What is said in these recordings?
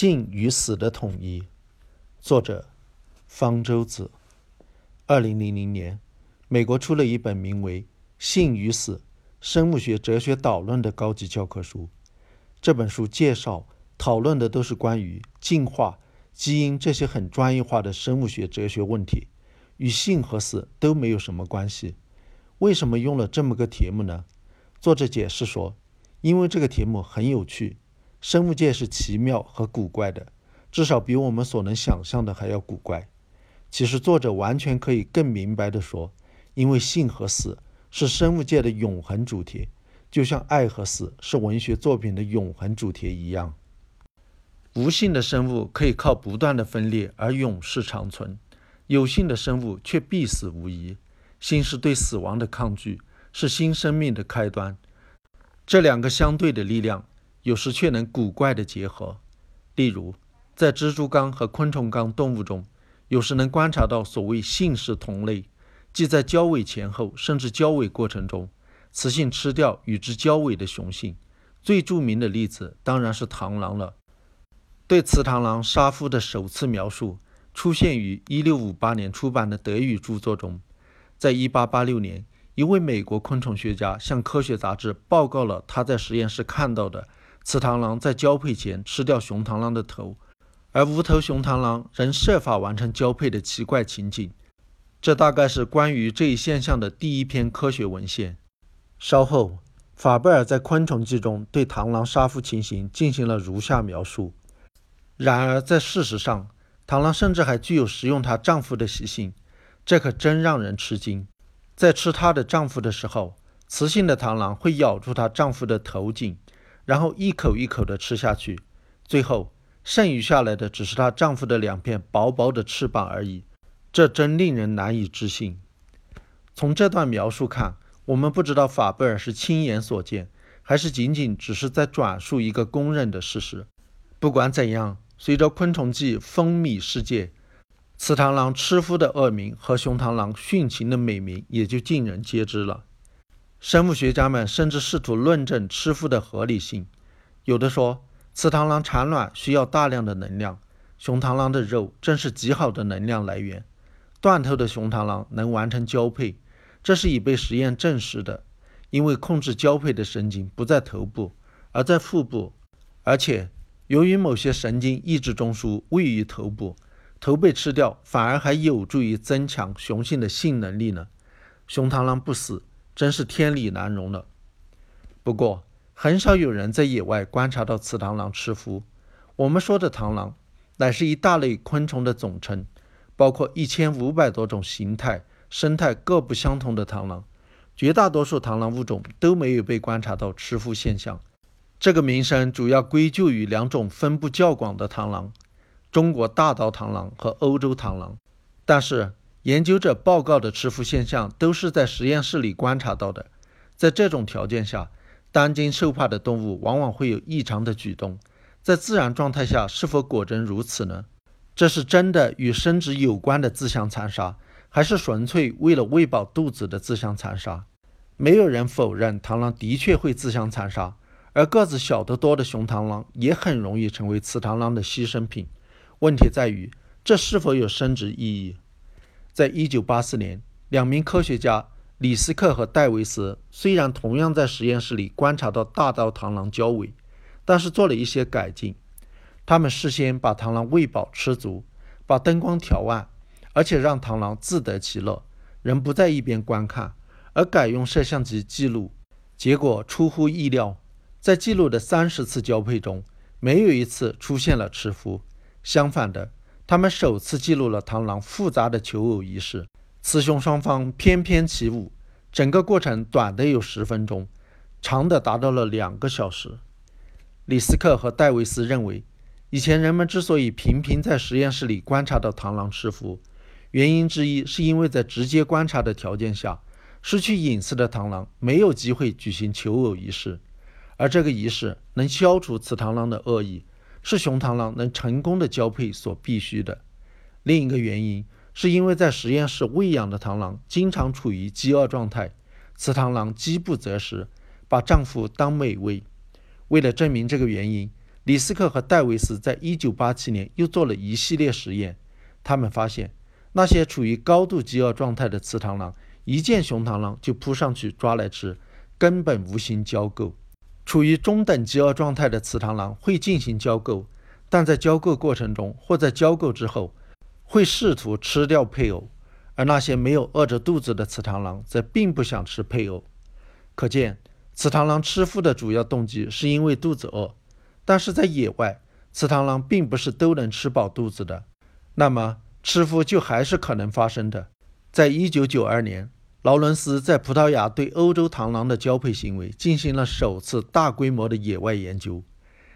性与死的统一，作者方舟子。二零零零年，美国出了一本名为《性与死：生物学哲学导论》的高级教科书。这本书介绍、讨论的都是关于进化、基因这些很专业化的生物学哲学问题，与性和死都没有什么关系。为什么用了这么个题目呢？作者解释说，因为这个题目很有趣。生物界是奇妙和古怪的，至少比我们所能想象的还要古怪。其实，作者完全可以更明白地说，因为性和死是生物界的永恒主题，就像爱和死是文学作品的永恒主题一样。无性的生物可以靠不断的分裂而永世长存，有性的生物却必死无疑。性是对死亡的抗拒，是新生命的开端。这两个相对的力量。有时却能古怪的结合，例如，在蜘蛛纲和昆虫纲动物中，有时能观察到所谓性氏同类，即在交尾前后甚至交尾过程中，雌性吃掉与之交尾的雄性。最著名的例子当然是螳螂了。对雌螳螂杀夫的首次描述出现于1658年出版的德语著作中。在1886年，一位美国昆虫学家向科学杂志报告了他在实验室看到的。雌螳螂在交配前吃掉雄螳螂的头，而无头雄螳螂仍设法完成交配的奇怪情景。这大概是关于这一现象的第一篇科学文献。稍后，法贝尔在《昆虫记》中对螳螂杀夫情形进行了如下描述。然而，在事实上，螳螂甚至还具有食用它丈夫的习性，这可真让人吃惊。在吃它的丈夫的时候，雌性的螳螂会咬住它丈夫的头颈。然后一口一口地吃下去，最后剩余下来的只是她丈夫的两片薄薄的翅膀而已。这真令人难以置信。从这段描述看，我们不知道法贝尔是亲眼所见，还是仅仅只是在转述一个公认的事实。不管怎样，随着《昆虫记》风靡世界，雌螳螂吃夫的恶名和雄螳螂殉情的美名也就尽人皆知了。生物学家们甚至试图论证吃夫的合理性。有的说，雌螳螂产卵需要大量的能量，雄螳螂的肉正是极好的能量来源。断头的雄螳螂能完成交配，这是已被实验证实的，因为控制交配的神经不在头部，而在腹部。而且，由于某些神经抑制中枢位于头部，头被吃掉反而还有助于增强雄性的性能力呢。雄螳螂不死。真是天理难容了。不过，很少有人在野外观察到雌螳螂吃夫。我们说的螳螂，乃是一大类昆虫的总称，包括一千五百多种形态、生态各不相同的螳螂。绝大多数螳螂物种都没有被观察到吃夫现象。这个名声主要归咎于两种分布较广的螳螂：中国大刀螳螂和欧洲螳螂。但是，研究者报告的吃夫现象都是在实验室里观察到的。在这种条件下，担惊受怕的动物往往会有异常的举动。在自然状态下，是否果真如此呢？这是真的与生殖有关的自相残杀，还是纯粹为了喂饱肚子的自相残杀？没有人否认螳螂的确会自相残杀，而个子小得多的雄螳螂也很容易成为雌螳螂的牺牲品。问题在于，这是否有生殖意义？在一九八四年，两名科学家李斯克和戴维斯虽然同样在实验室里观察到大刀螳螂交尾，但是做了一些改进。他们事先把螳螂喂饱吃足，把灯光调暗，而且让螳螂自得其乐，人不在一边观看，而改用摄像机记录。结果出乎意料，在记录的三十次交配中，没有一次出现了吃夫。相反的。他们首次记录了螳螂复杂的求偶仪式，雌雄双方翩翩起舞，整个过程短的有十分钟，长的达到了两个小时。李斯克和戴维斯认为，以前人们之所以频频在实验室里观察到螳螂吃夫，原因之一是因为在直接观察的条件下，失去隐私的螳螂没有机会举行求偶仪式，而这个仪式能消除雌螳螂的恶意。是雄螳螂能成功的交配所必须的。另一个原因是因为在实验室喂养的螳螂经常处于饥饿状态，雌螳螂饥不择食，把丈夫当美味。为了证明这个原因，李斯克和戴维斯在1987年又做了一系列实验，他们发现那些处于高度饥饿状态的雌螳螂一见雄螳螂就扑上去抓来吃，根本无心交媾；处于中等饥饿状态的雌螳螂会进行交媾，但在交媾过程中或在交媾之后，会试图吃掉配偶。而那些没有饿着肚子的雌螳螂则并不想吃配偶。可见，雌螳螂吃孵的主要动机是因为肚子饿。但是在野外，雌螳螂并不是都能吃饱肚子的，那么吃孵就还是可能发生的。在一九九二年，劳伦斯在葡萄牙对欧洲螳螂的交配行为进行了首次大规模的野外研究，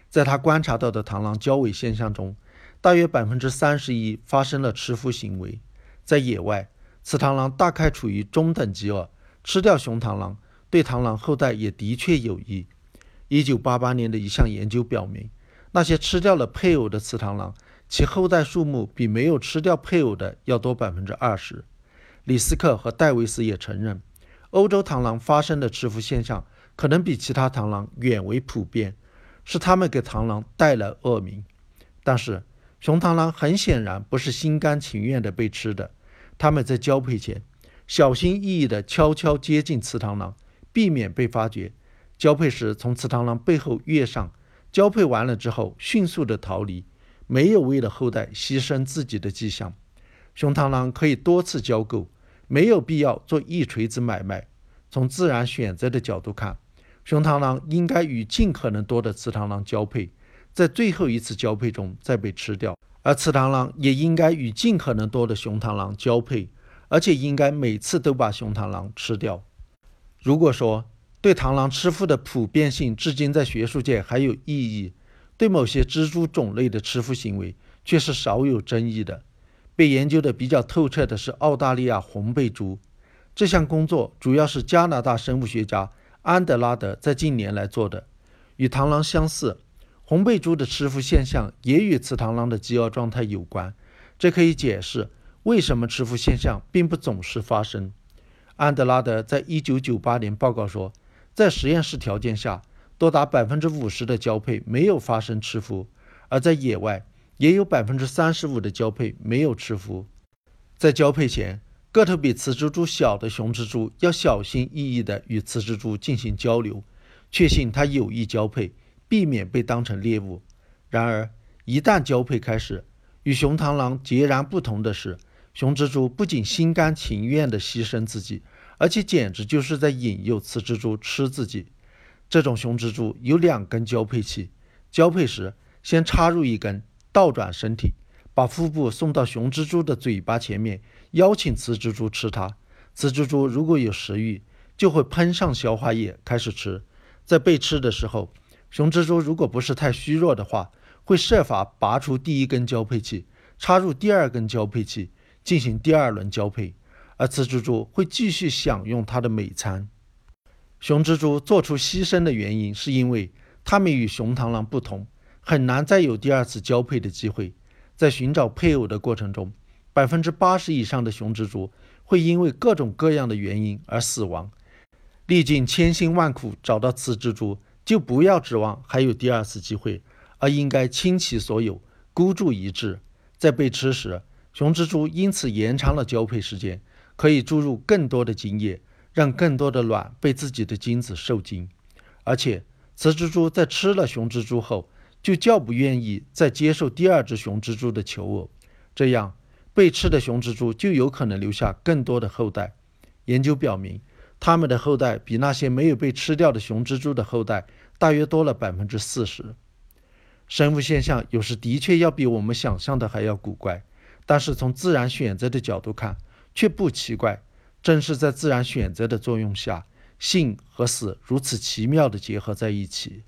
在他观察到的螳螂交尾现象中，大约百分之三十一发生了吃夫行为。在野外，雌螳螂大概处于中等饥饿，吃掉雄螳螂对螳螂后代也的确有益。一九八八年的一项研究表明，那些吃掉了配偶的雌螳螂，其后代数目比没有吃掉配偶的要多百分之二十。李斯克和戴维斯也承认，欧洲螳螂发生的吃孵现象可能比其他螳螂远为普遍，是它们给螳螂带来恶名。但是，雄螳螂很显然不是心甘情愿的被吃的。他们在交配前小心翼翼地悄悄接近雌螳螂，避免被发觉。交配时从雌螳螂背后跃上，交配完了之后迅速地逃离，没有为了后代牺牲自己的迹象。雄螳螂可以多次交媾，没有必要做一锤子买卖。从自然选择的角度看，雄螳螂应该与尽可能多的雌螳螂交配，在最后一次交配中再被吃掉。而雌螳螂也应该与尽可能多的雄螳螂交配，而且应该每次都把雄螳螂吃掉。如果说对螳螂吃孵的普遍性至今在学术界还有意义，对某些蜘蛛种类的吃孵行为却是少有争议的。被研究的比较透彻的是澳大利亚红背蛛。这项工作主要是加拿大生物学家安德拉德在近年来做的，与螳螂相似。红背蛛的吃腹现象也与雌螳螂的饥饿状态有关，这可以解释为什么吃腹现象并不总是发生。安德拉德在一九九八年报告说，在实验室条件下，多达百分之五十的交配没有发生吃腹，而在野外也有百分之三十五的交配没有吃孵。在交配前，个头比雌蜘蛛小的雄蜘蛛要小心翼翼地与雌蜘蛛进行交流，确信它有意交配。避免被当成猎物。然而，一旦交配开始，与雄螳螂截然不同的是，雄蜘蛛不仅心甘情愿地牺牲自己，而且简直就是在引诱雌蜘蛛吃自己。这种雄蜘蛛有两根交配器，交配时先插入一根，倒转身体，把腹部送到雄蜘蛛的嘴巴前面，邀请雌蜘蛛吃它。雌蜘蛛如果有食欲，就会喷上消化液开始吃。在被吃的时候，雄蜘蛛如果不是太虚弱的话，会设法拔出第一根交配器，插入第二根交配器，进行第二轮交配。而雌蜘蛛会继续享用它的美餐。雄蜘蛛做出牺牲的原因，是因为它们与雄螳螂不同，很难再有第二次交配的机会。在寻找配偶的过程中，百分之八十以上的雄蜘蛛会因为各种各样的原因而死亡。历尽千辛万苦找到雌蜘蛛。就不要指望还有第二次机会，而应该倾其所有，孤注一掷。在被吃时，雄蜘蛛因此延长了交配时间，可以注入更多的精液，让更多的卵被自己的精子受精。而且，雌蜘蛛在吃了雄蜘蛛后，就较不愿意再接受第二只雄蜘蛛的求偶，这样被吃的雄蜘蛛就有可能留下更多的后代。研究表明。它们的后代比那些没有被吃掉的雄蜘蛛的后代大约多了百分之四十。生物现象有时的确要比我们想象的还要古怪，但是从自然选择的角度看，却不奇怪。正是在自然选择的作用下，性和死如此奇妙地结合在一起。